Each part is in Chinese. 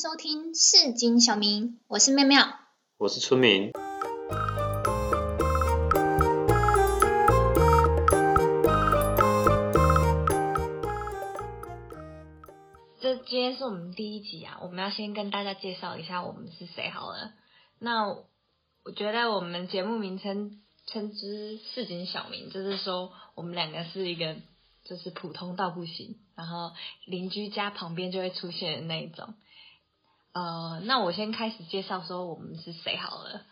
收听市井小民，我是妙妙。我是村民。这今天是我们第一集啊，我们要先跟大家介绍一下我们是谁好了。那我觉得我们节目名称称之市井小民，就是说我们两个是一个就是普通到不行，然后邻居家旁边就会出现的那一种。呃，那我先开始介绍说我们是谁好了。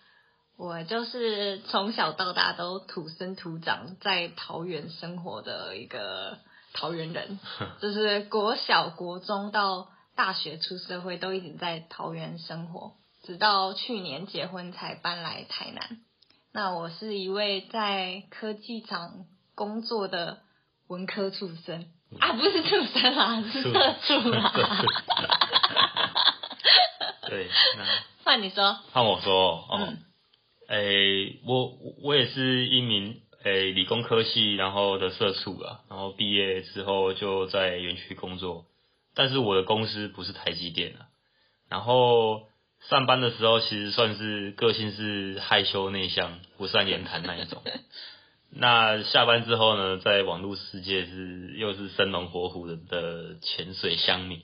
我就是从小到大都土生土长在桃园生活的一个桃园人，就是国小、国中到大学出社会都一直在桃园生活，直到去年结婚才搬来台南。那我是一位在科技厂工作的文科畜生啊，不是畜生啦，是社畜啦。对，那 换你说，换我说哦嗯，诶、我我也是一名诶、理工科系，然后的社畜啊，然后毕业之后就在园区工作，但是我的公司不是台积电啊，然后上班的时候其实算是个性是害羞内向、不善言谈那一种。那下班之后呢，在网络世界是又是生龙活虎的的潜水乡民，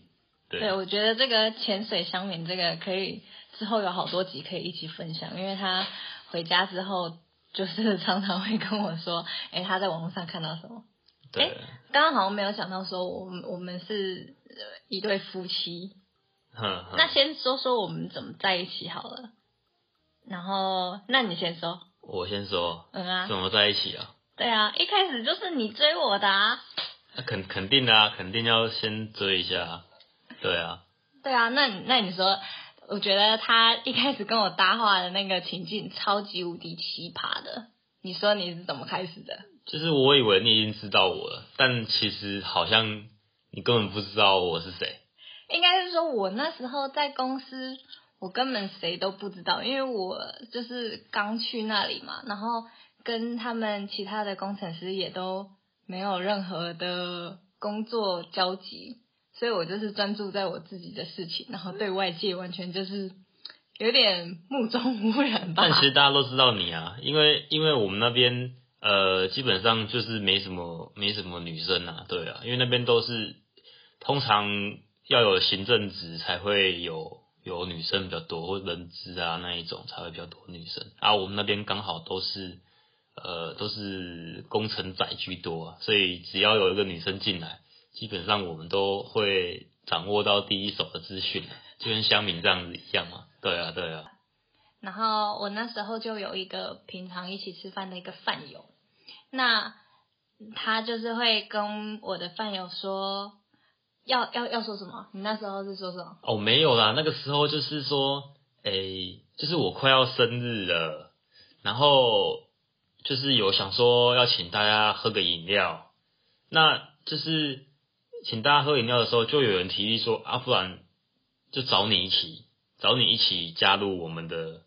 对，对，我觉得这个潜水乡民这个可以之后有好多集可以一起分享，因为他回家之后就是常常会跟我说，哎，他在网络上看到什么。刚刚好像没有想到说我们我们是呃一对夫妻，那先说说我们怎么在一起好了。然后，那你先说，我先说，嗯啊怎，么在一起啊？对啊，一开始就是你追我的啊，那肯肯定的啊，肯定要先追一下啊。对啊，对啊，那那你说，我觉得他一开始跟我搭话的那个情境超级无敌奇葩的，你说你是怎么开始的？就是我以为你已经知道我了，但其实好像你根本不知道我是谁。应该是说我那时候在公司，我根本谁都不知道，因为我就是刚去那里嘛，然后跟他们其他的工程师也都没有任何的工作交集，所以我就是专注在我自己的事情，然后对外界完全就是有点目中无人吧。但其实大家都知道你啊，因为因为我们那边呃基本上就是没什么没什么女生啊，对啊，因为那边都是通常要有行政职才会有有女生比较多，或人资啊那一种才会比较多女生，啊我们那边刚好都是呃都是工程仔居多啊，所以只要有一个女生进来，基本上我们都会掌握到第一手的资讯，就跟乡民这样子一样嘛，对啊对啊。然后我那时候就有一个平常一起吃饭的一个饭友，那他就是会跟我的饭友说，要要要说什么？你那时候是说什么？哦，没有啦，那个时候就是说，诶，就是我快要生日了，然后就是有想说要请大家喝个饮料，那就是请大家喝饮料的时候，就有人提议说，啊，不然就找你一起，找你一起加入我们的，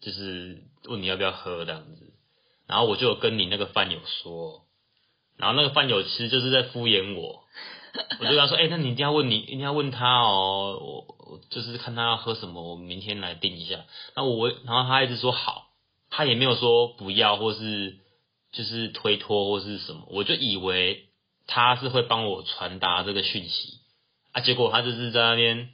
就是问你要不要喝这样子，然后我就有跟你那个饭友说，然后那个饭友其实就是在敷衍我。我就跟他说，哎、那你一定要问你，一定要问他哦，我就是看他要喝什么，我明天来定一下。那我然后他一直说好，他也没有说不要或是就是推脱或是什么，我就以为他是会帮我传达这个讯息。啊，结果他就是在那边，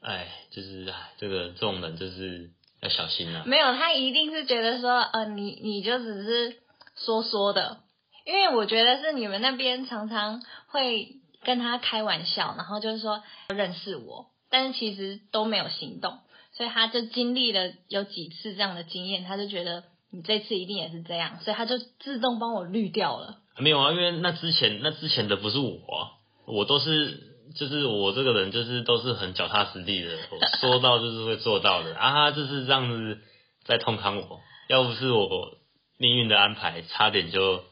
哎，就是，这个这种人就是要小心啊。没有，他一定是觉得说，呃，你你就只是说说的，因为我觉得是你们那边常常会跟他开玩笑，然后就是说认识我，但是其实都没有行动，所以他就经历了有几次这样的经验，他就觉得你这次一定也是这样，所以他就自动帮我滤掉了。没有啊，因为那之前那之前的不是我啊，我都是就是我这个人就是都是很脚踏实地的，我 说到就是会做到的啊，他就是这样子在痛砍我，要不是我命运的安排，差点就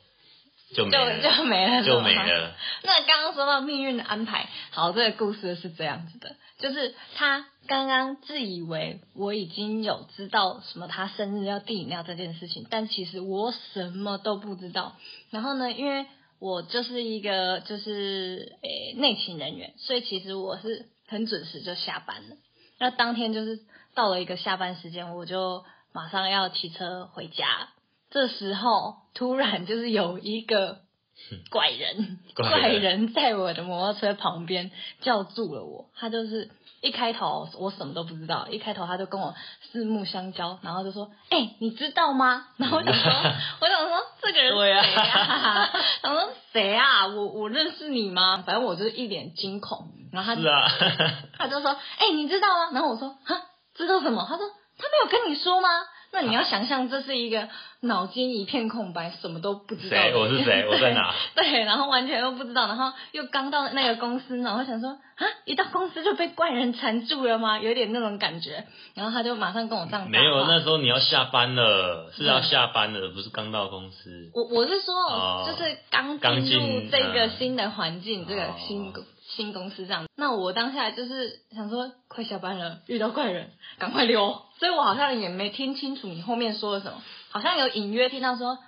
就没就了，就没了，就 没了。那刚刚说到命运的安排，好，这个故事是这样子的，就是他刚刚自以为我已经有知道什么他生日要订饮料这件事情，但其实我什么都不知道。然后呢，因为我就是一个就是诶内勤人员，所以其实我是很准时就下班了。那当天就是到了一个下班时间，我就马上要骑车回家。这时候突然就是有一个 怪人，怪人在我的摩托车旁边叫住了我。他就是一开头我什么都不知道，一开头他就跟我四目相交，然后就说：“哎、你知道吗？” 然后我想说，我想说这个人谁啊？然后说谁啊？我我认识你吗？反正我就是一脸惊恐，然后他是啊，他就说：“哎、你知道吗？”然后我说：“哈，知道什么？”他说：“他没有跟你说吗？”那你要想象，这是一个脑筋一片空白，什么都不知道谁？我是谁？我在哪？对，然后完全又不知道，然后又刚到那个公司，然后想说啊，一到公司就被怪人缠住了吗？有点那种感觉。然后他就马上跟我这样没有，那时候你要下班了，是要下班了，不是刚到公司。我我是说，哦就是刚刚进入这个嗯新的环境，这个哦新公新公司这样。那我当下就是想说，快下班了，遇到怪人，赶快溜。所以我好像也没听清楚你后面说了什么，好像有隐约听到说，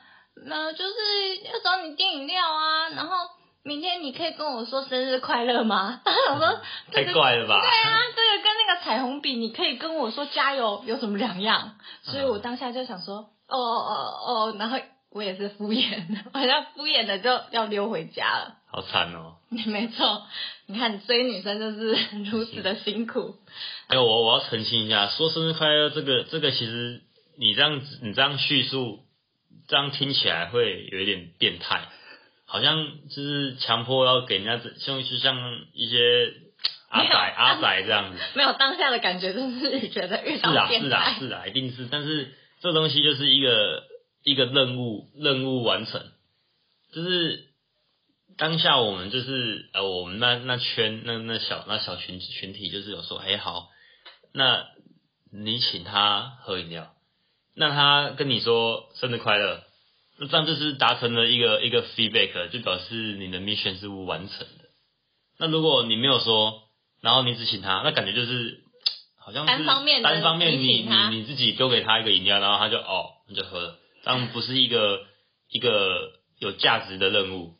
那就是要找你订饮料啊，然后明天你可以跟我说生日快乐吗？我说 太怪了吧？对啊，这个跟那个彩虹笔，你可以跟我说加油有什么两样？所以我当下就想说，哦哦哦哦，然后我也是敷衍，的好像敷衍的就要溜回家了。好惨哦！没错，你看追女生就是如此的辛苦。还有，我我要澄清一下，说生日快乐这个这个，其实你这样子你这样叙述，这样听起来会有一点变态，好像就是强迫要给人家像就像一些阿仔阿仔这样子。没有当下的感觉，就是觉得遇到是啊，到是啊，是啊，一定是。但是这东西就是一个一个任务，任务完成，就是当下我们就是呃，我们那那圈那那小那小群群体就是有说，哎、好，那你请他喝饮料，那他跟你说生日快乐，那这样就是达成了一个一个 feedback，就表示你的 mission 是完成的。那如果你没有说，然后你只请他，那感觉就是好像是单方面单方面你你你自己丢给他一个饮料，然后他就哦你就喝了，这样不是一个一个有价值的任务，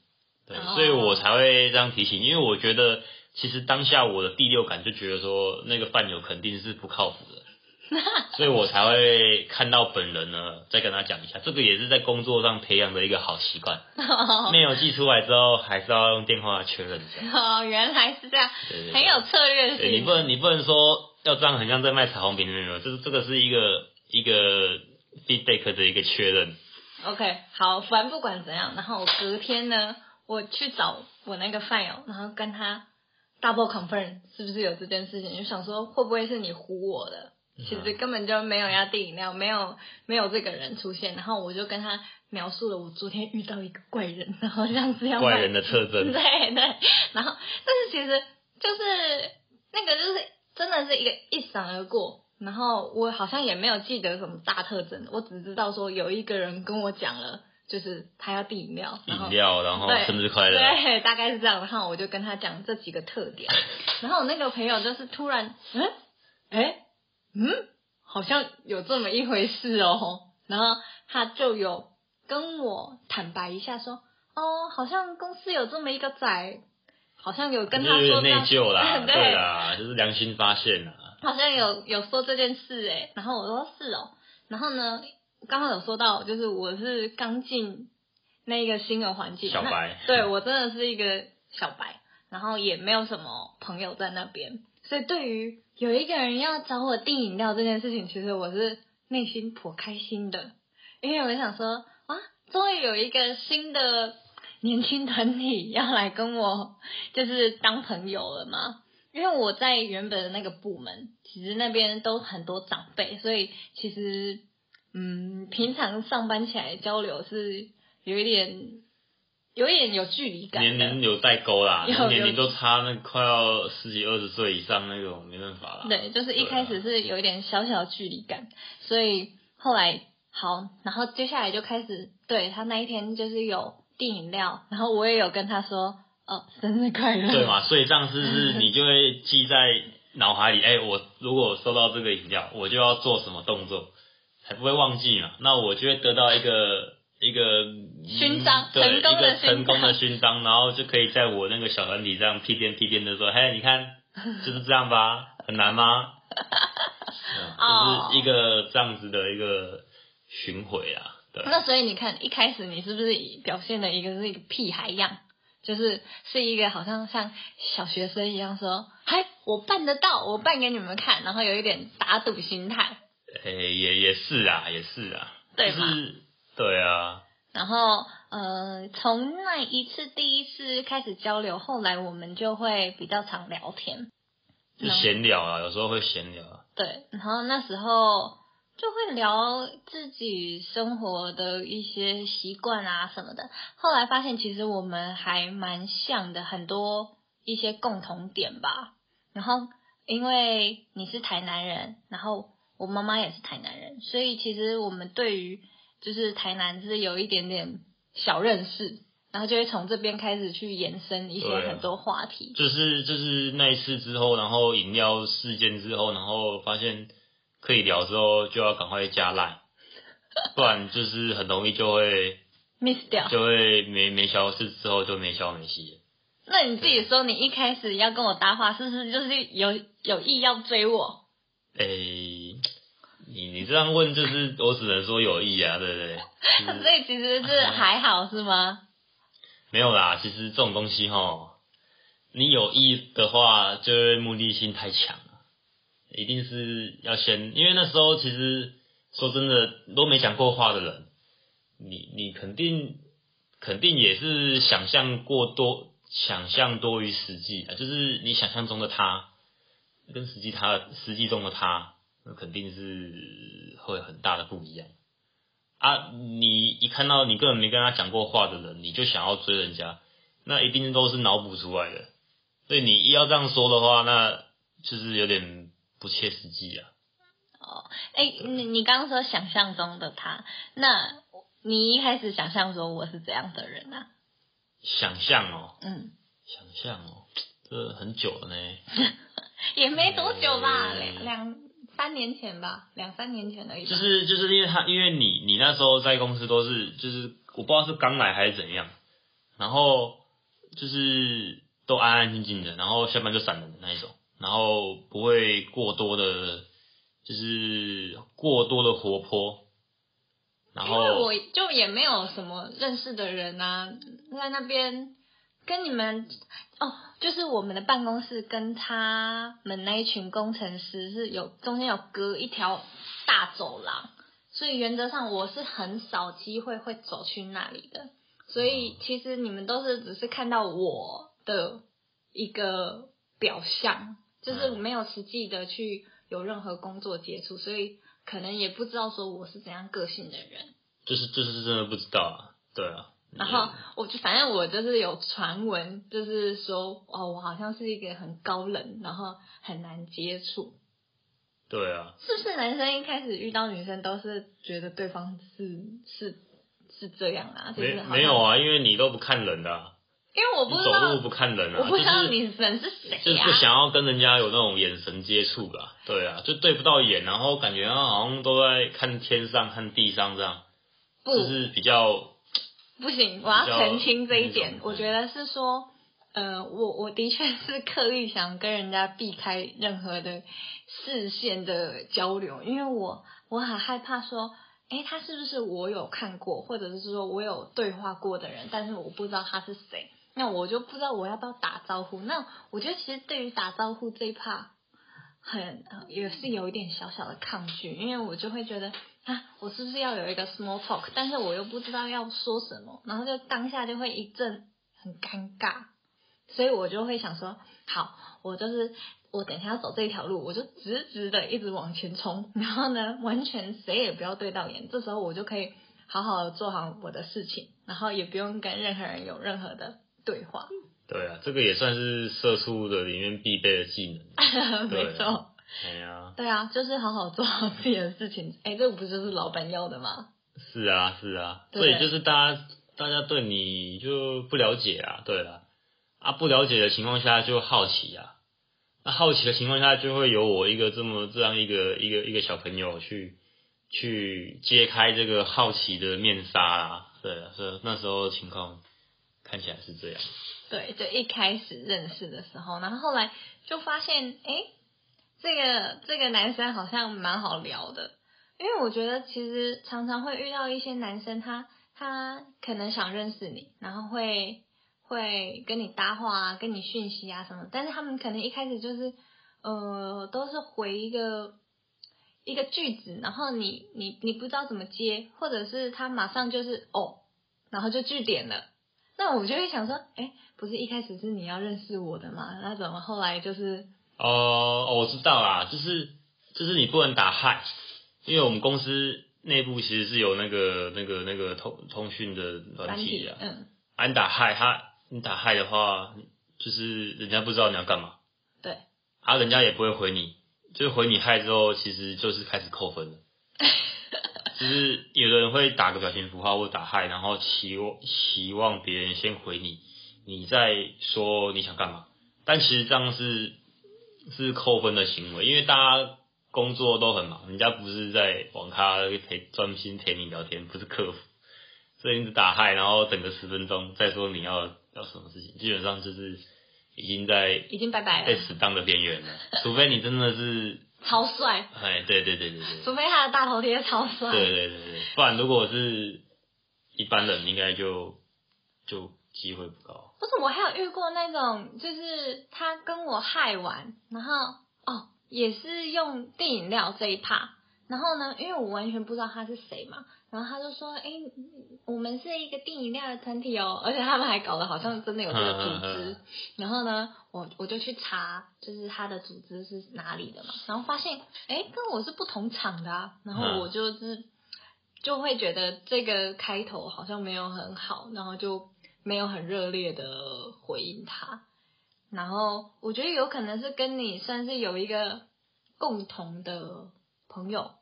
对，哦所以我才会这样提醒，因为我觉得其实当下我的第六感就觉得说那个饭友肯定是不靠谱的。所以我才会看到本人呢，再跟他讲一下，这个也是在工作上培养的一个好习惯。没有寄出来之后，还是要用电话确认一下。哦，原来是这样，很有策略性你。不能你不能说要这样，很像在卖彩虹饼，没有没有，这这个是一个一个 feedback 的一个确认。OK，好，反正不管怎样，然后我隔天呢，我去找我那个饭友，然后跟他 double confirm 是不是有这件事情，就想说会不会是你唬我的，其实根本就没有要订饮料，没有没有这个人出现，然后我就跟他描述了我昨天遇到一个怪人，然后像这样怪人的特征。对，对，然后但是其实就是那个就是真的是一个一闪而过，然后我好像也没有记得什么大特征，我只知道说有一个人跟我讲了，就是他要订饮料，饮料，然后生日快乐。对，大概是这样。然后我就跟他讲这几个特点，然后我那个朋友就是突然，嗯，哎，嗯，好像有这么一回事哦。然后他就有跟我坦白一下说，哦，好像公司有这么一个仔，好像有跟他就有点内说这样疚啦，对对啦，就是良心发现啦。好像有有说这件事哎，然后我说是哦，然后呢，刚刚有说到，就是我是刚进那个新的环境，小白。那对我真的是一个小白，然后也没有什么朋友在那边，所以对于有一个人要找我订饮料这件事情，其实我是内心颇开心的，因为我想说啊，终于有一个新的年轻团体要来跟我就是当朋友了嘛。因为我在原本的那个部门，其实那边都很多长辈，所以其实嗯，平常上班起来交流是有一点有一点有距离感。年龄有代沟啦，年龄都差那快要十几二十岁以上那种，没办法啦。对，就是一开始是有一点小小的距离感，所以后来好，然后接下来就开始对他那一天就是有订饮料，然后我也有跟他说哦生日快乐，对嘛？所以这样是不是 你就会记在脑海里？哎、我如果收到这个饮料，我就要做什么动作，才不会忘记嘛？那我就会得到一个一个勋章成功的一个成功的勋勋章，然后就可以在我那个小团体这样屁颠屁颠的说，嘿，你看 就是这样吧，很难吗？嗯，就是一个这样子的一个巡回啊。对。那所以你看，一开始你是不是表现的一个是一个屁孩样，就是是一个好像像小学生一样说，嗨，我办得到，我办给你们看，然后有一点打赌心态。诶，也也是啊，也是啊。对是？对啊。然后，呃，从那一次第一次开始交流，后来我们就会比较常聊天，就闲聊啊，有时候会闲聊。对，然后那时候就会聊自己生活的一些习惯啊什么的。后来发现其实我们还蛮像的，很多一些共同点吧。然后因为你是台南人，然后我妈妈也是台南人，所以其实我们对于就是台南是有一点点小认识，然后就会从这边开始去延伸一些很多话题。就是就是那一次之后，然后饮料事件之后，然后发现可以聊之后，就要赶快加赖，不然就是很容易就会 miss 掉，就会没没消失之后就没消没息。那你自己说，你一开始要跟我搭话，是不是就是有有意要追我？诶。你你这样问，就是我只能说有意啊，对不对？所以其实是还好是吗？没有啦，其实这种东西哈，你有意的话，就目的性太强了，一定是要先，因为那时候其实说真的都没讲过话的人，你你肯定肯定也是想象过多，想象多于实际啊，就是你想象中的他，跟实际他实际中的他。那肯定是会很大的不一样啊！你一看到你根本没跟他讲过话的人，你就想要追人家，那一定都是脑补出来的。所以你一要这样说的话，那就是有点不切实际啊。哦，哎，你你刚刚说想象中的他，那你一开始想象说我是怎样的人啊？想象哦，嗯，想象哦，这很久了呢。也没多久吧，两两。三年前吧，两三年前而已。就是就是因为他，因为你你那时候在公司都是就是我不知道是刚来还是怎样，然后就是都安安静静的，然后下班就散人的那一种，然后不会过多的，就是过多的活泼。然后因为我就也没有什么认识的人啊，在那边。跟你们哦，就是我们的办公室跟他们那一群工程师是有中间有隔一条大走廊，所以原则上我是很少机会会走去那里的。所以其实你们都是只是看到我的一个表象，就是没有实际的去有任何工作接触，所以可能也不知道说我是怎样个性的人。就是就是真的不知道啊，对啊。然后我就反正我就是有传闻，就是说哦，我好像是一个很高冷，然后很难接触。对啊。是不是男生一开始遇到女生都是觉得对方是是是这样啊？没没有啊，因为你都不看人的。因为我不走路不看人啊，我不知道你人是谁就是不想要跟人家有那种眼神接触吧。对啊，就对不到眼，然后感觉好像都在看天上看地上这样，就是比较。不行，我要澄清这一点。我觉得是说，呃，我我的确是刻意想跟人家避开任何的视线的交流，因为我我很害怕说，哎，他是不是我有看过，或者是说我有对话过的人，但是我不知道他是谁，那我就不知道我要不要打招呼。那我觉得其实对于打招呼这一 part，很也是有一点小小的抗拒，因为我就会觉得。啊，我是不是要有一个 small talk？但是我又不知道要说什么，然后就当下就会一阵很尴尬，所以我就会想说，好，我就是我等一下要走这一条路，我就直直的一直往前冲，然后呢，完全谁也不要对到眼，这时候我就可以好好的做好我的事情，然后也不用跟任何人有任何的对话。对啊，这个也算是社畜的里面必备的技能。没错。对啊，对啊，就是好好做好自己的事情。哎，这不就是老板要的吗？是啊，是啊，所以就是大家大家对你就不了解啊，对啊啊，不了解的情况下就好奇啊，那好奇的情况下就会有我一个这么这样一个一个一个小朋友去去揭开这个好奇的面纱啊，对啊，所以那时候情况看起来是这样。对，就一开始认识的时候，然后后来就发现，哎。这个这个男生好像蛮好聊的，因为我觉得其实常常会遇到一些男生，他他可能想认识你，然后会会跟你搭话啊，跟你讯息啊什么，但是他们可能一开始就是呃都是回一个一个句子，然后你你你不知道怎么接，或者是他马上就是哦，然后就句点了。那我就会想说，哎，不是一开始是你要认识我的吗？那怎么后来就是？哦哦，我知道啦，就是就是你不能打嗨，因为我们公司内部其实是有那个那个那个通通讯的软软体体啊，嗯，啊你打嗨，他你打嗨的话，就是人家不知道你要干嘛，对，啊人家也不会回你，就是回你嗨之后，其实就是开始扣分了。就是有的人会打个表情符号或打嗨，然后期望期望别人先回你，你再说你想干嘛。但其实这样是是扣分的行为，因为大家工作都很忙，人家不是在网咖陪专心陪你聊天，不是客服，所以你只打嗨，然后等个十分钟再说你要要什么事情，基本上就是已经在已经拜拜被了，死当的边缘了，除非你真的是，超帅，哎，对对对对对。除非他的大头贴超帅，对对对对，不然如果是一般人，应该就就机会不高。不是，我还有遇过那种，就是他跟我嗨完，然后哦，也是用电饮料这一趴，然后呢，因为我完全不知道他是谁嘛，然后他就说，哎，我们是一个订饮料的团体哦，而且他们还搞得好像真的有这个组织，然后呢，我我就去查，就是他的组织是哪里的嘛，然后发现，哎，跟我是不同厂的啊，然后嗯我就是。就会觉得这个开头好像没有很好，然后就没有很热烈的回应他。然后我觉得有可能是跟你算是有一个共同的朋友，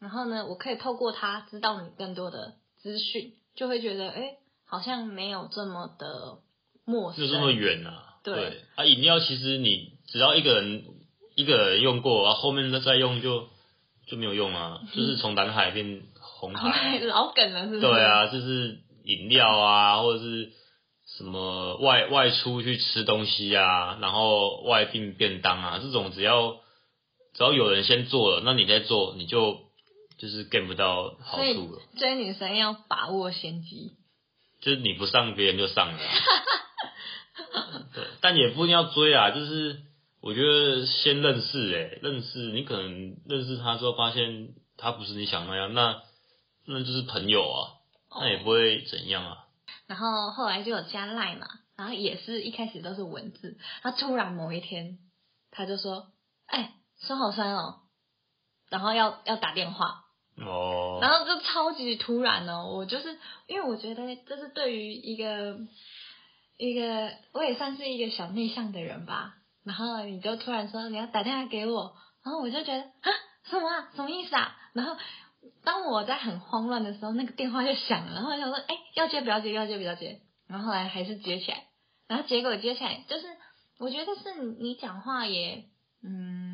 然后呢，我可以透过他知道你更多的资讯，就会觉得哎，诶好像没有这么的陌生，就这么远啊？对啊，饮料其实你只要一个人一个人用过，然后后面再用就就没有用啊，就是从蓝海变红海。老梗了，是不是？对，啊，就是饮料啊，或者是什么外外出去吃东西啊，然后外订便当啊，这种只要只要有人先做了，那你再做，你就就是 get 不到好处了。追女生要把握先机。就是你不上，别人就上了啊。对，但也不一定要追啊，就是我觉得先认识、欸，认识你可能认识他之后，发现他不是你想那样，那那就是朋友啊，那也不会怎样啊。然后后来就有加赖嘛，然后也是一开始都是文字，他突然某一天他就说：“哎、手好酸哦。”然后要要打电话，哦，然后就超级突然哦。我就是因为我觉得这是对于一个一个我也算是一个小内向的人吧，然后你就突然说你要打电话给我，然后我就觉得啊什么啊什么意思啊？然后当我在很慌乱的时候，那个电话就响了，然后我想说哎要接不要接要接不要接，然后后来还是接起来，然后结果接起来就是我觉得是你讲话也嗯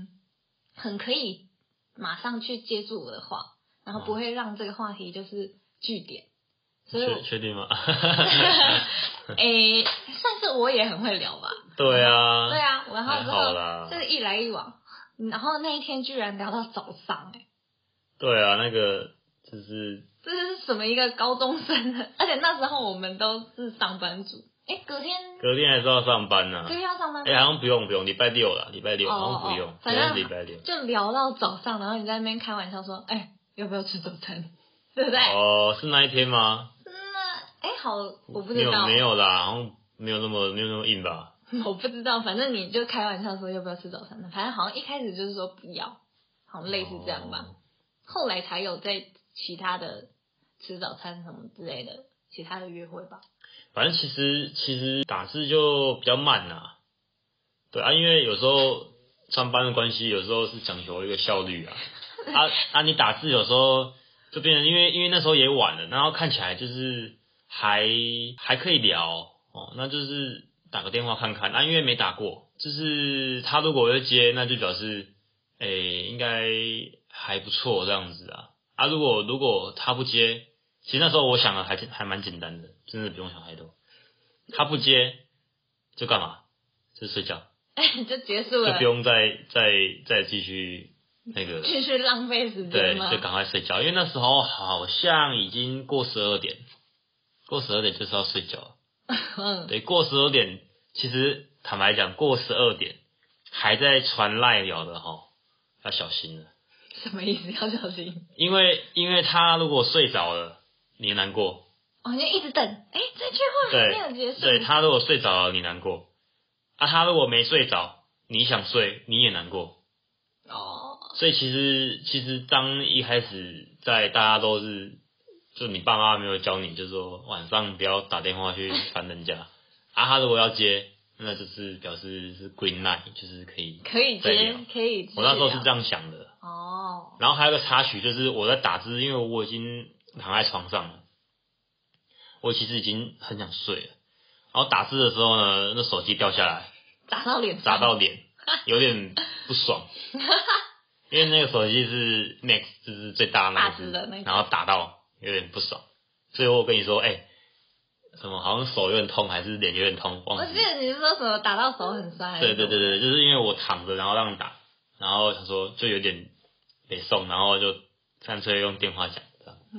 很可以马上去接住我的话，然后不会让这个话题就是据点，所以我确确定吗？诶、算是我也很会聊吧。对啊，对啊，然后之后就是一来一往，然后那一天居然聊到早上、诶，对啊，那个就是这是什么一个高中生的？而且那时候我们都是上班族。诶、隔天隔天还是要上班呢、隔天要上班吗？哎、好像不用不用，礼拜六了，礼拜六哦好像不用，反正礼拜六。就聊到早上，然后你在那边开玩笑说：“哎、要不要吃早餐？” 对不对？哦，是那一天吗？那哎、好，我不没有知道，没有啦，好像没有那么没有那么硬吧？我不知道，反正你就开玩笑说要不要吃早餐的，反正好像一开始就是说不要，好像类似这样吧。哦后来才有在其他的吃早餐什么之类的其他的约会吧。反正其实其实打字就比较慢啦，对啊，因为有时候上班的关系，有时候是讲求一个效率啊。啊 啊，你打字有时候就变成，因为因为那时候也晚了，然后看起来就是还还可以聊哦，那就是打个电话看看。啊，因为没打过，就是他如果要接，那就表示诶、应该还不错这样子啊。啊，如果如果他不接，其实那时候我想的还还蛮简单的，真的不用想太多。他不接就干嘛？就睡觉。就结束了就不，用再再再继续那个，继续浪费时间，对？就赶快睡觉，因为那时候好像已经过十二点，过十二点就是要睡觉了。嗯，对，过十二点，其实坦白讲，过十二点还在传赖聊的哈，要小心了，什么意思？要小心。因为因为他如果睡着了，你难过。哦，你一直等，哎，这句话还没有结束。对他如果睡着了，你难过；啊，他如果没睡着，你想睡，你也难过。哦，所以其实其实当一开始在大家都是，就你爸妈没有教你，就是说晚上不要打电话去烦人家。啊，他如果要接，那就是表示是 green light，就是可以。可以接，可以。我那时候是这。样想的。哦，然后还有个插曲，就是我在打字，因为我已经躺在床上了，我其实已经很想睡了。然后打字的时候呢，那手机掉下来，砸到脸上，砸到脸，有点不爽。因为那个手机是 Max，就是最大的那个然后打到有点不爽，所以我跟你说，哎、什么好像手有点痛，还是脸有点痛，忘记我记。得你是说什么打到手很酸？对对对。对，就是因为我躺着，然后让打，然后想说就有点没送，然后就干脆用电话讲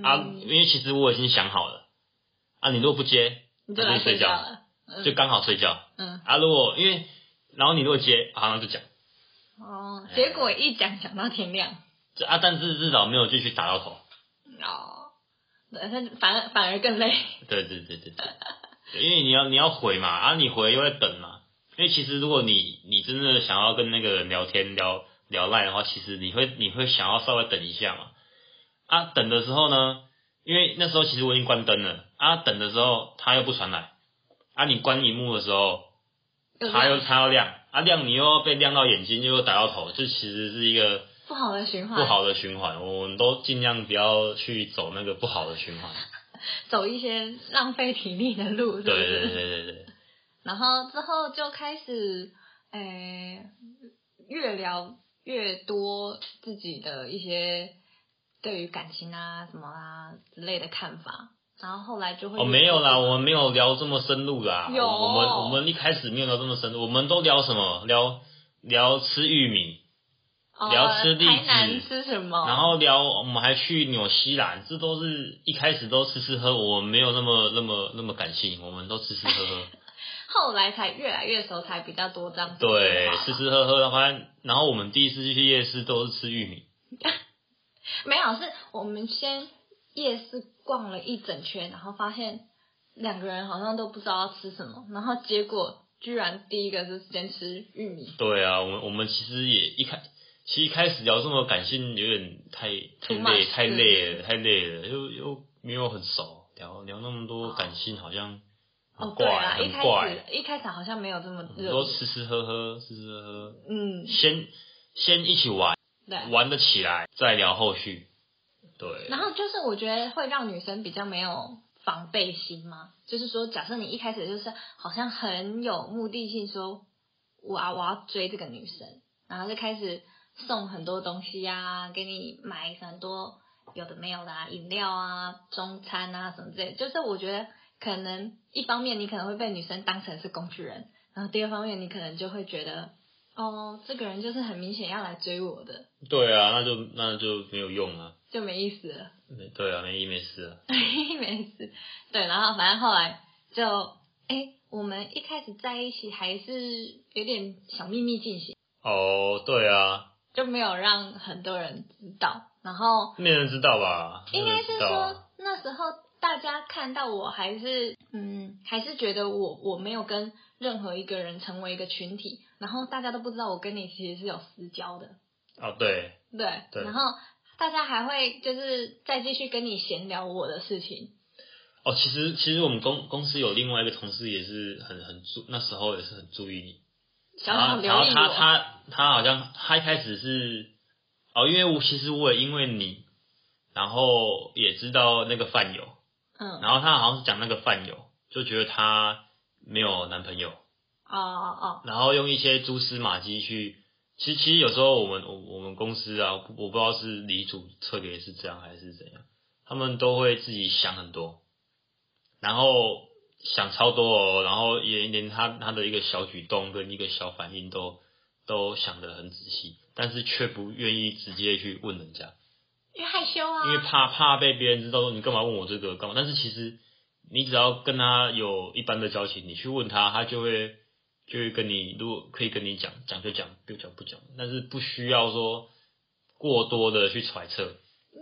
啊，嗯。因为其实我已经想好了，啊，你如果不接，你就来那就睡觉，就刚好睡觉，嗯。啊，如果因为然后你如果接，好像就讲，哦，结果一讲讲到天亮。这啊，但是至少没有继续打到头，哦，对，那反而反而更累。对对对对对，对。因为你要你要回嘛，啊，你回又在等嘛，因为其实如果你你真的想要跟那个人聊天聊聊赖的话，其实你会你会想要稍微等一下嘛，啊，等的时候呢，因为那时候其实我已经关灯了，啊，等的时候他又不传来，啊，你关荧幕的时候它又它要亮，啊亮你又要被亮到眼睛，又打到头，这其实是一个不好的循环，不好的循环，我们都尽量不要去走那个不好的循环，走一些浪费体力的路，是是？对对对对对。然后之后就开始，诶、越聊越多自己的一些对于感情啊什么啊之类的看法，然后后来就会哦，没有啦，我们没有聊这么深入啦。有我们我们一开始没有聊这么深入，我们都聊什么？聊聊吃玉米，哦聊吃栗子台南吃什么，然后聊我们还去纽西兰，这都是一开始都吃吃喝，我们没有那么那么那么感性，我们都吃吃喝喝。后来才越来越熟，才比较多这样子对，吃吃喝喝的话，然后我们第一次去夜市都是吃玉米。没有，是我们先夜市逛了一整圈，然后发现两个人好像都不知道要吃什么，然后结果居然第一个是先吃玉米，对啊，我们我们其实也一开，其实一开始聊这么感性，有点太太累，太累了，太累了，又又没有很熟，聊聊那么多感性，好像很哦，对怪，啊，一开很怪。始一开始好像没有这么热都，吃吃喝喝，吃吃喝喝，嗯，先先一起玩，对。玩得起来，再聊后续。对，然后就是我觉得会让女生比较没有防备心嘛，就是说，假设你一开始就是好像很有目的性说，我要我要追这个女生，然后就开始送很多东西啊，给你买很多有的没有的啊，饮料啊、中餐啊什么之类，就是我觉得可能一方面你可能会被女生当成是工具人，然后第二方面你可能就会觉得，哦，这个人就是很明显要来追我的，对啊，那就那就没有用啊。就没意思了。没对啊，没意没事啊。没事，对，然后反正后来就，哎，我们一开始在一起还是有点小秘密进行，哦，对啊，就没有让很多人知道。然后没人知道吧？应该是说那时候大家看到我还是，嗯，还是觉得我我没有跟任何一个人成为一个群体，然后大家都不知道我跟你其实是有私交的，哦，对，对，对。然后大家还会就是再继续跟你闲聊我的事情，哦，其实其实我们公公司有另外一个同事也是很很注，那时候也是很注意你。想想然后。他他他好像他一开始是哦，因为我其实我也因为你，然后也知道那个饭友，嗯，然后他好像是讲那个饭友，就觉得他没有男朋友，哦哦哦，然后用一些蛛丝马迹去。其实其实有时候我们我我们公司啊，我不知道是李主特别是这样还是怎样，他们都会自己想很多，然后想超多哦，然后也连他他的一个小举动跟一个小反应都都想得很仔细，但是却不愿意直接去问人家，因为害羞啊，因为怕怕被别人知道说你干嘛问我这个干嘛，但是其实你只要跟他有一般的交情，你去问他，他就会就会跟你，如果可以跟你讲讲就讲，不讲不讲，但是不需要说过多的去揣测。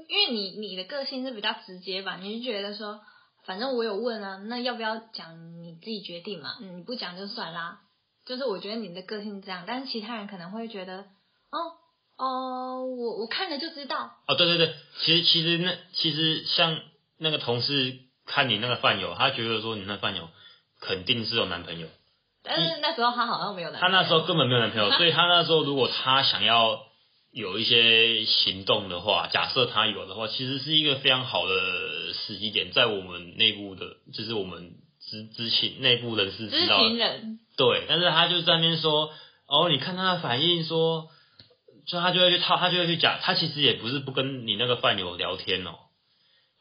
因为你你的个性是比较直接吧，你就觉得说，反正我有问啊，那要不要讲你自己决定嘛，嗯，你不讲就算啦。就是我觉得你的个性是这样，但是其他人可能会觉得，哦哦，我我看了就知道，哦，对对对，其实其实那其实像那个同事看你那个饭友，他觉得说你那饭友肯定是有男朋友，但是那时候他好像没有男他朋友，那时候根本没有男朋友，所以他那时候如果他想要有一些行动的话，假设他有的话，其实是一个非常好的时机点，在我们内部的，就是我们知知情内部人士知知道的情人，对，但是他就在那边说，哦，你看他的反应说，就他就会去套，他就会去讲，他其实也不是不跟你那个饭友聊天哦，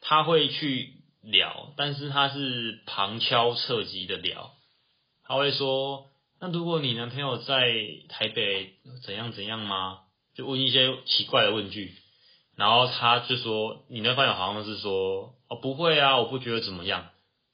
他会去聊，但是他是旁敲侧击的聊，他会说，那如果你男朋友在台北怎样怎样吗？就问一些奇怪的问句，然后他就说，你那饭友好像是说，哦，不会啊，我不觉得怎么样。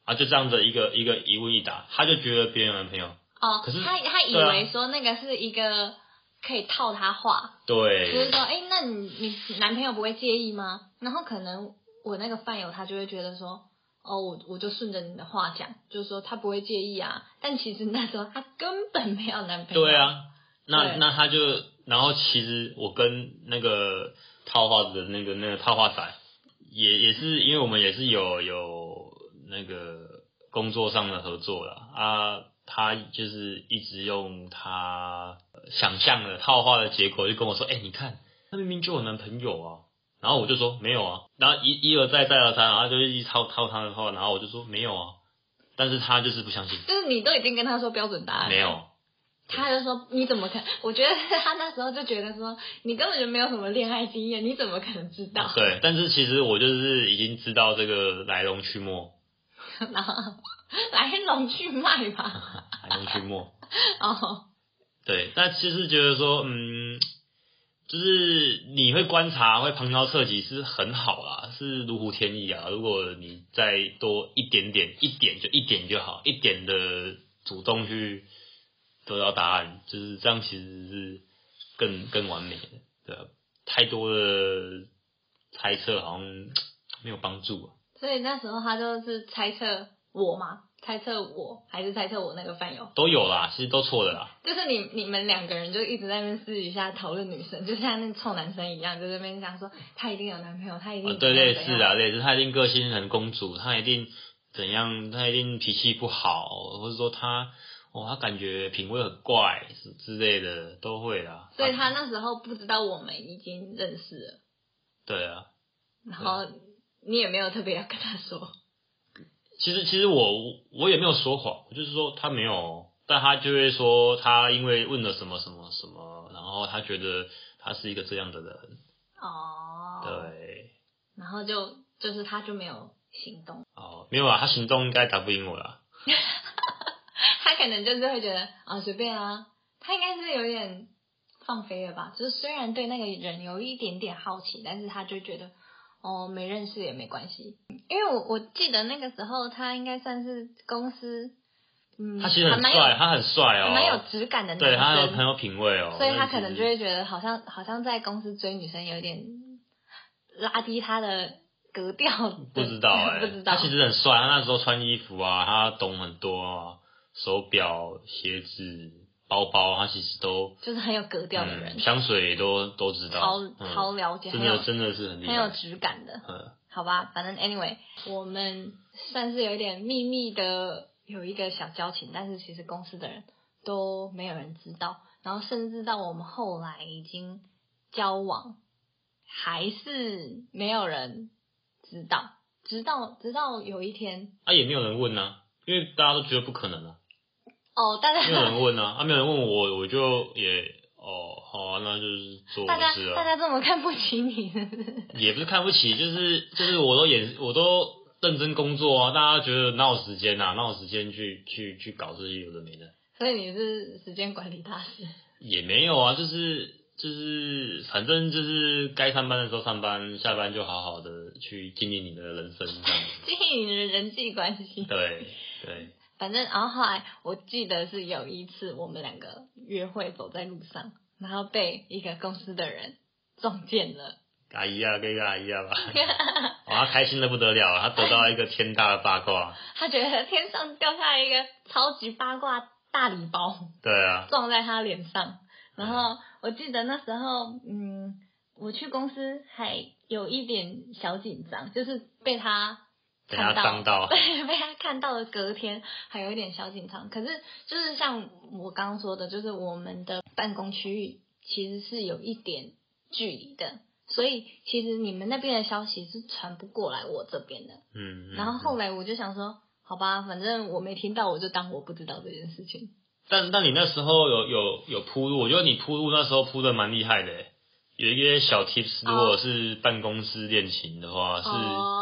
啊，就这样的一个一个一问一答，他就觉得别人有男朋友，哦，可是他他以为说那个是一个可以套他话，对，就是说，哎、那你你男朋友不会介意吗？然后可能我那个饭友他就会觉得说，哦，我我就顺着你的话讲，就是说他不会介意啊。但其实那时候他根本没有男朋友。对，啊，那那他就，然后其实我跟那个套话的那个那个套话仔，也也是因为我们也是有有那个工作上的合作了啊，他就是一直用他想象的套话的结果，就跟我说，哎、你看，他明明就有男朋友啊。然后我就说没有啊，然后一一而再再而三，然后他就一直套套他的话，然后我就说没有啊，但是他就是不相信，就是你都已经跟他说标准答案，没有，，他就说你怎么可能？我觉得他那时候就觉得说你根本就没有什么恋爱经验，你怎么可能知道？对，但是其实我就是已经知道这个来龙去脉，然后 来龙去脉吧。来龙去脉。哦，对，但其实觉得说，嗯，就是你会观察，会旁敲侧击是很好啦，是如虎添翼啊。如果你再多一点点，一点就一点就好，一点的主动去得到答案，就是这样，其实是更更完美的。对啊，太多的猜测好像没有帮助啊。所以那时候他就是猜测我吗，猜测我还是猜测我那个饭友。都有啦，其实都错的啦。就是你你们两个人就一直在那边私底下讨论女生，就像那臭男生一样，就在那边讲说她一定有男朋友，她一定啊，对，类似啊，类似，他一定个性很公主，他一定怎样，他一定脾气不好，或者说他，哦，他感觉品味很怪是之类的，都会啦。所以啊他那时候不知道我们已经认识了，对啊，然后你也没有特别要跟他说，其实其实我我也没有说谎，我就是说他没有，但他就会说他因为问了什么什么什么，然后他觉得他是一个这样的人，哦，，对，然后就就是他就没有行动，哦，没有啊，他行动应该打不赢我啦。他可能就是会觉得啊随便啊，他应该是有点放飞了吧，就是虽然对那个人有一点点好奇，但是他就觉得哦没认识也没关系，因为我我记得那个时候他应该算是公司，嗯，他其实很帅，他很帅哦，还蛮有质感的男对他很有品味哦，所以他可能就会觉得好像好像在公司追女生有点拉低他的格调 不知道哎、不知道，他其实很帅，他那时候穿衣服啊，他懂很多啊，手表、鞋子、包包，他其实都就是很有格调的人。嗯，，香水也都都知道，超嗯。超了解，真的真的是很很有，质感的。嗯，好吧，反正 anyway，我们算是有一点秘密的有一个小交情，但是其实公司的人都没有人知道，然后甚至到我们后来已经交往，还是没有人知道，直到直到有一天，啊也没有人问啊，因为大家都觉得不可能啊，哦，大家没有人问啊，啊没有人问我，我就也哦好啊，那就是做我大家大家这么看不起你，是不是？也不是看不起，就是就是我都演我都认真工作啊，大家觉得哪有时间啊，哪有时间去去去搞这些有的没的，所以你是时间管理大师。也没有啊，就是就是反正就是该上班的时候上班，下班就好好的去经营你的人生这样子。经营你的人际关系。对对，反正，然后后来我记得是有一次我们两个约会走在路上，然后被一个公司的人撞见了。阿姨啊，跟一个阿姨啊吧，哇，他开心的不得了，他得到一个天大的八卦。他觉得天上掉下来一个超级八卦大礼包，对啊，撞在他脸上。然后我记得那时候，嗯，我去公司还有一点小紧张，就是被他被他看伤到，对，被他看到了，隔天还有一点小紧张。可是就是像我刚刚说的，就是我们的办公区域其实是有一点距离的，所以其实你们那边的消息是传不过来我这边的。嗯，嗯然后后来我就想说，好吧，反正我没听到，我就当我不知道这件事情。但但你那时候有有有铺路，我觉得你铺路那时候铺的蛮厉害的欸，有一些小 tips，如果是办公室恋情的话，是，哦，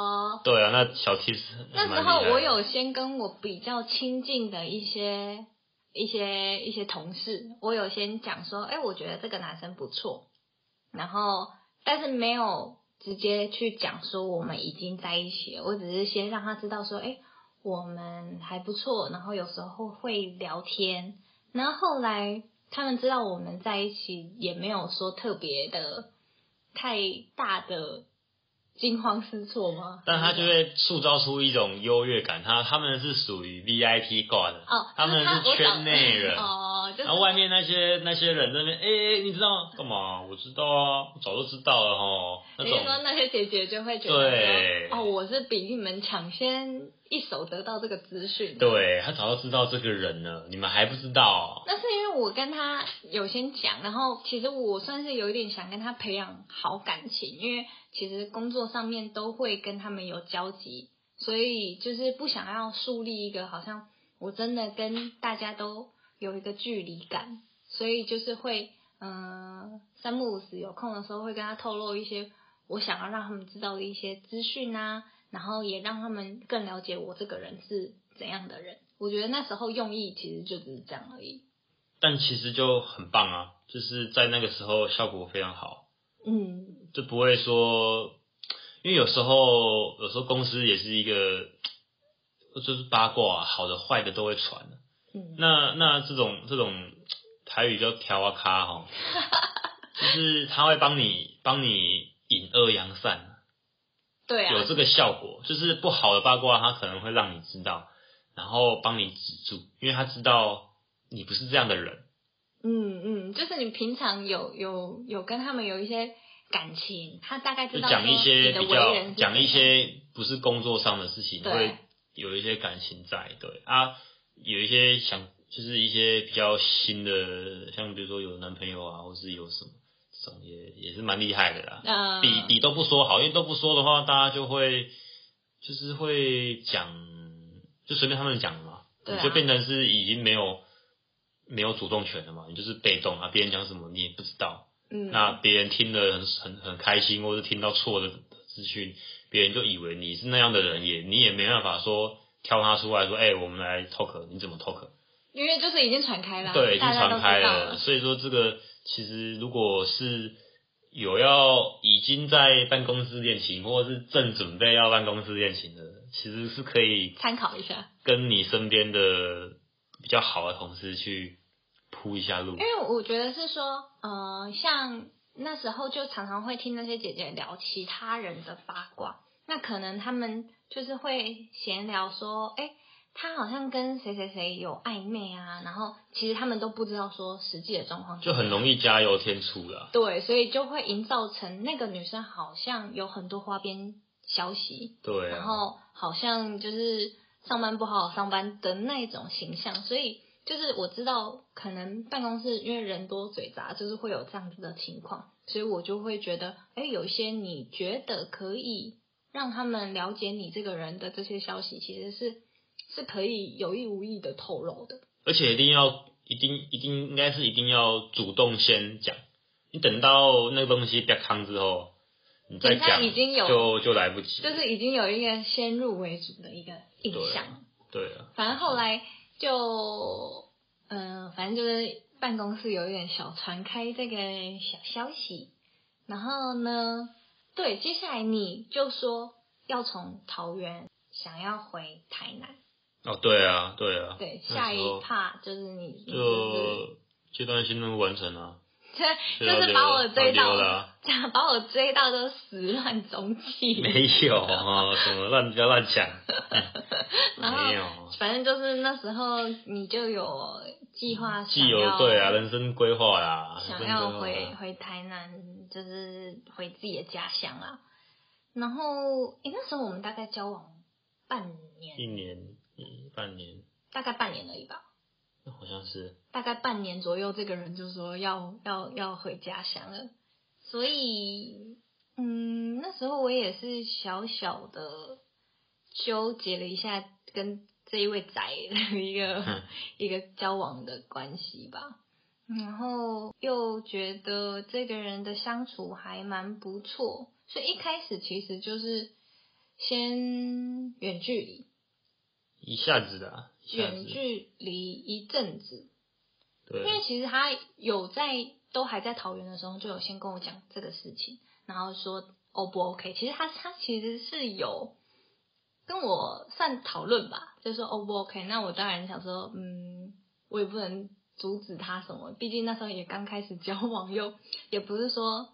对啊，那小 tips 那蛮厉害的。时候我有先跟我比较亲近的一些一些一些同事，我有先讲说，哎、我觉得这个男生不错，然后但是没有直接去讲说我们已经在一起了，我只是先让他知道说，哎、我们还不错，然后有时候会聊天，然后后来他们知道我们在一起，也没有说特别的太大的惊慌失措吗？但他就会塑造出一种优越感，他他们是属于 VIP 挂的，哦，他们是是圈内人，哦，就是然后外面那些那些人在那边，哎、哎你知道干嘛？我知道啊，我早就知道了哈，那你是说那些姐姐就会觉得哦，我是比你们抢先一手得到这个资讯。对他早就知道这个人了，你们还不知道，那是因为我跟他有先讲，然后其实我算是有一点想跟他培养好感情，因为其实工作上面都会跟他们有交集，所以就是不想要树立一个好像我真的跟大家都有一个距离感，所以就是会嗯、呃三不五时有空的时候会跟他透露一些我想要让他们知道的一些资讯啊，然后也让他们更了解我这个人是怎样的人。我觉得那时候用意其实就只是这样而已。但其实就很棒啊，就是在那个时候效果非常好。嗯，就不会说，因为有时候有时候公司也是一个，就是八卦、啊，好的坏的都会传的。嗯，那那这种这种台语叫调啊咖哈，就是他会帮你帮你引恶扬善，对啊，有这个效果。就是不好的八卦，他可能会让你知道，然后帮你止住，因为他知道你不是这样的人。嗯嗯，就是你平常有有有跟他们有一些感情，他大概知道就讲一些比较人讲一些不是工作上的事情，对会有一些感情在，对啊，有一些想就是一些比较新的，像比如说有男朋友啊，或是有什么这种也也是蛮厉害的啦。嗯，比比都不说好，因为都不说的话，大家就会就是会讲，就随便他们讲嘛，啊。你就变成是已经没有没有主动权了嘛，你就是被动啊，别人讲什么你也不知道。嗯，那别人听了很很很开心，或是听到错的资讯，别人就以为你是那样的人，也你也没办法说挑他出来说，哎、我们来 talk，你怎么 talk？因为就是已经传开了，对，已经传开了，所以说这个其实如果是有要已经在办公室恋情，或者是正准备要办公室恋情的，其实是可以参考一下。跟你身边的比较好的同事去铺一下路因。为我觉得是说，呃，像那时候就常常会听那些姐姐聊其他人的八卦，那可能他们就是会闲聊说，哎、他好像跟谁谁谁有暧昧啊，然后其实他们都不知道说实际的状况，就很容易加油添醋啦。对，所以就会营造成那个女生好像有很多花边消息，对啊，然后好像就是上班不好好上班的那种形象，所以就是我知道可能办公室因为人多嘴杂，就是会有这样子的情况，所以我就会觉得，哎，有一些你觉得可以让他们了解你这个人的这些消息，其实是是可以有意无意的透露的。而且一定要一定一定应该是一定要主动先讲，你等到那个东西掉康之后，你再讲已经有就就来不及，就是已经有一个先入为主的一个印对象。对啊，反正后来就，嗯、反正就是办公室有一点小传开这个小消息，然后呢，对，接下来你就说要从桃园想要回台南，哦对啊对啊，对，下一趴就是你，你就阶段性任务完成了，就就是把我追到要溜了。啊这样把我追到都始乱终弃，没有啊，什么乱不要乱讲，然后没有，反正就是那时候你就有计划既有想要对啊，人生规划啦，想要回回台南，就是回自己的家乡啦。然后，诶，那时候我们大概交往半年，一年一半年，大概半年而已吧，好像是大概半年左右，这个人就说要要要回家乡了。所以，嗯，那时候我也是小小的纠结了一下跟这一位仔的一个、嗯一个交往的关系吧。然后又觉得这个人的相处还蛮不错，所以一开始其实就是先远距离，一下子的啊，远，距离一阵子，因为，其实他有在都还在桃园的时候，就有先跟我讲这个事情，然后说 O 不 OK？其实他他其实是有跟我算讨论吧，就说 O 不 OK？那我当然想说，嗯，我也不能阻止他什么，毕竟那时候也刚开始交往，又也不是说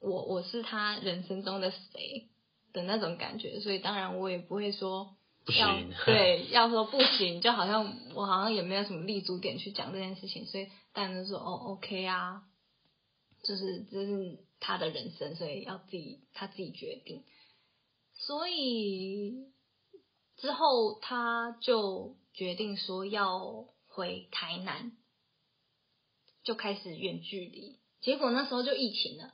我我是他人生中的谁的那种感觉，所以当然我也不会说。不要行，对，要说不行，就好像我好像也没有什么立足点去讲这件事情，所以大人就说哦，OK 啊，就是这是他的人生，所以要自己他自己决定。所以之后他就决定说要回台南，就开始远距离。结果那时候就疫情了，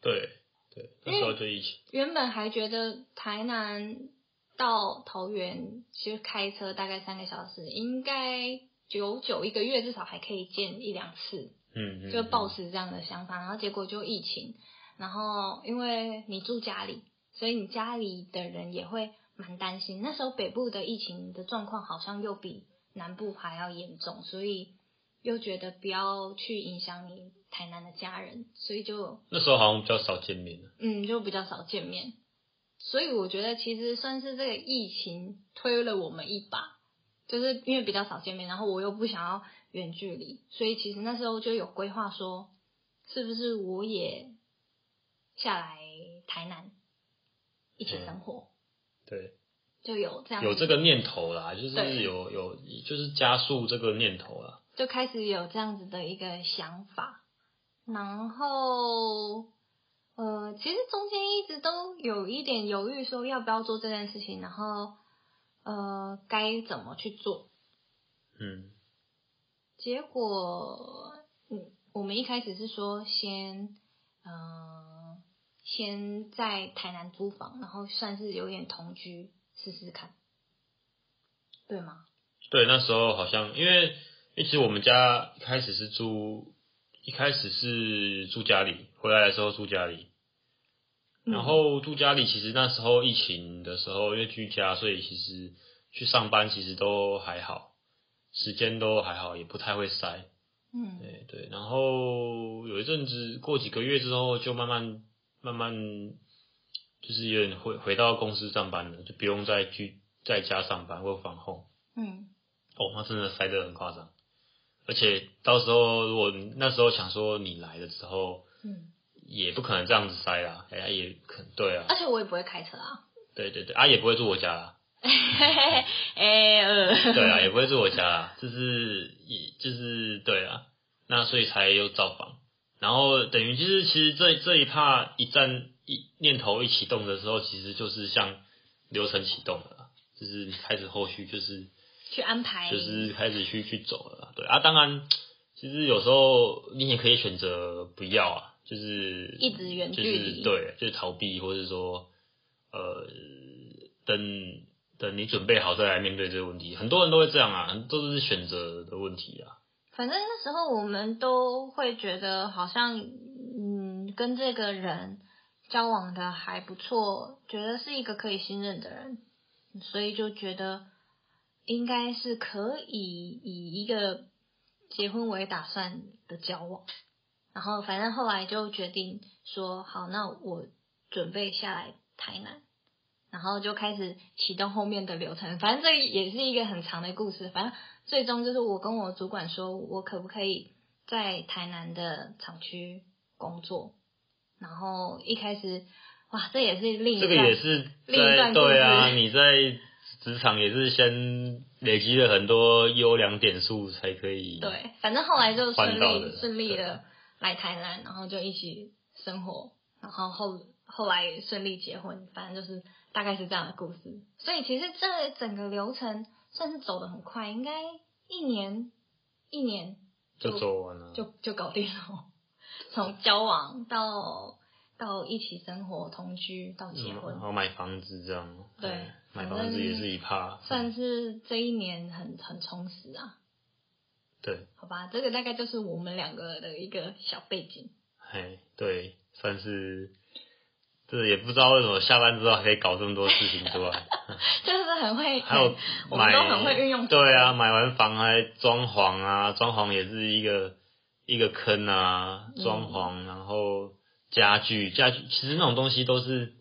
对对，那时候就疫情，原本还觉得台南到桃园其实开车大概三个小时，应该久久一个月至少还可以见一两次，嗯，嗯就抱嗯持这样的想法。然后结果就疫情，然后因为你住家里，所以你家里的人也会蛮担心。那时候北部的疫情的状况好像又比南部还要严重，所以又觉得不要去影响你台南的家人，所以就那时候好像比较少见面，嗯，就比较少见面，所以我觉得其实算是这个疫情推了我们一把，就是因为比较少见面，然后我又不想要远距离，所以其实那时候就有规划说，是不是我也下来台南一起生活，对，就有这样有这个念头啦，就是有有就是加速这个念头啦，就开始有这样子的一个想法，然后呃，其实中间一直都有一点犹豫，说要不要做这件事情，然后呃该怎么去做。嗯，结果嗯，我们一开始是说先呃先在台南租房，然后算是有点同居试试看，对吗？对，那时候好像因为因为其实我们家一开始是住，一开始是住家里，回来的时候住家里，嗯。然后住家里其实那时候疫情的时候，因为居家，所以其实去上班其实都还好，时间都还好，也不太会塞。嗯。对对，然后有一阵子过几个月之后，就慢慢慢慢就是有点回回到公司上班了，就不用再去在家上班或返 home。嗯。哦，那真的塞得很夸张，而且到时候如果那时候想说你来的时候，嗯，也不可能这样子塞啦，哎、呀，也可对啊，而且我也不会开车啊，对对对，啊也不会住我家啦，哎呃，对啊，也不会住我家啦，就是也就是对啊，那所以才有造访，然后等于就是其实这这一趴一站一念头一启动的时候，其实就是像流程启动了，就是你开始后续就是去安排，就是开始去去走了啦，对啊，当然，其实有时候你也可以选择不要啊，就是一直远距离就是对，就是逃避，或者说呃，等等你准备好再来面对这个问题，很多人都会这样啊，都是选择的问题啊，反正那时候我们都会觉得好像，嗯，跟这个人交往的还不错，觉得是一个可以信任的人，所以就觉得应该是可以以一个结婚为打算的交往。然后反正后来就决定说好，那我准备下来台南，然后就开始启动后面的流程。反正这也是一个很长的故事。反正最终就是我跟我主管说，我可不可以在台南的厂区工作。然后一开始，哇，这也是另一这个也是另一段在对啊，你在职场也是先累积了很多优良点数才可以。对，反正后来就顺利顺利对的来台南，然后就一起生活，然后后后来顺利结婚，反正就是大概是这样的故事。所以其实这整个流程算是走的很快，应该一年一年就做完了。就就搞定了，从交往到到一起生活、同居到结嗯，婚然，后买房子这样。对嗯买房子也是一趴。算是这一年很很充实啊。对，好吧，这个大概就是我们两个的一个小背景。嘿，对，算是。这也不知道为什么下班之后还可以搞这么多事情出来，就是很会，还有我们买都很会运用。对啊，，买完房还装潢啊，装潢也是一个一个坑啊，嗯装潢，然后家具，家具其实那种东西都是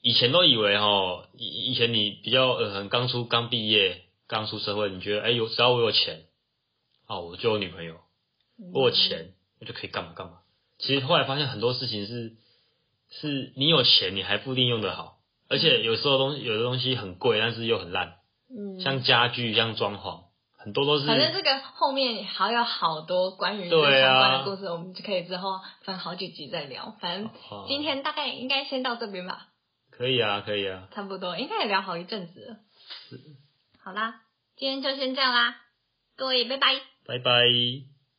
以前都以为哦，以以前你比较呃，刚出刚毕业，刚出社会，你觉得哎有只要我有钱，哦我就有女朋友，我有钱我就可以干嘛干嘛。其实后来发现很多事情是，是你有钱你还不一定用得好，而且有时候东西有的东西很贵，但是又很烂。嗯，像家具、像装潢，很多都是。反正这个后面还有好多关于相关的故事，我们就可以之后分好几集再聊。反正哦今天大概应该先到这边吧，可以啊，可以啊，差不多应该也聊好一阵子了。好啦，今天就先这样啦，各位拜拜。拜拜。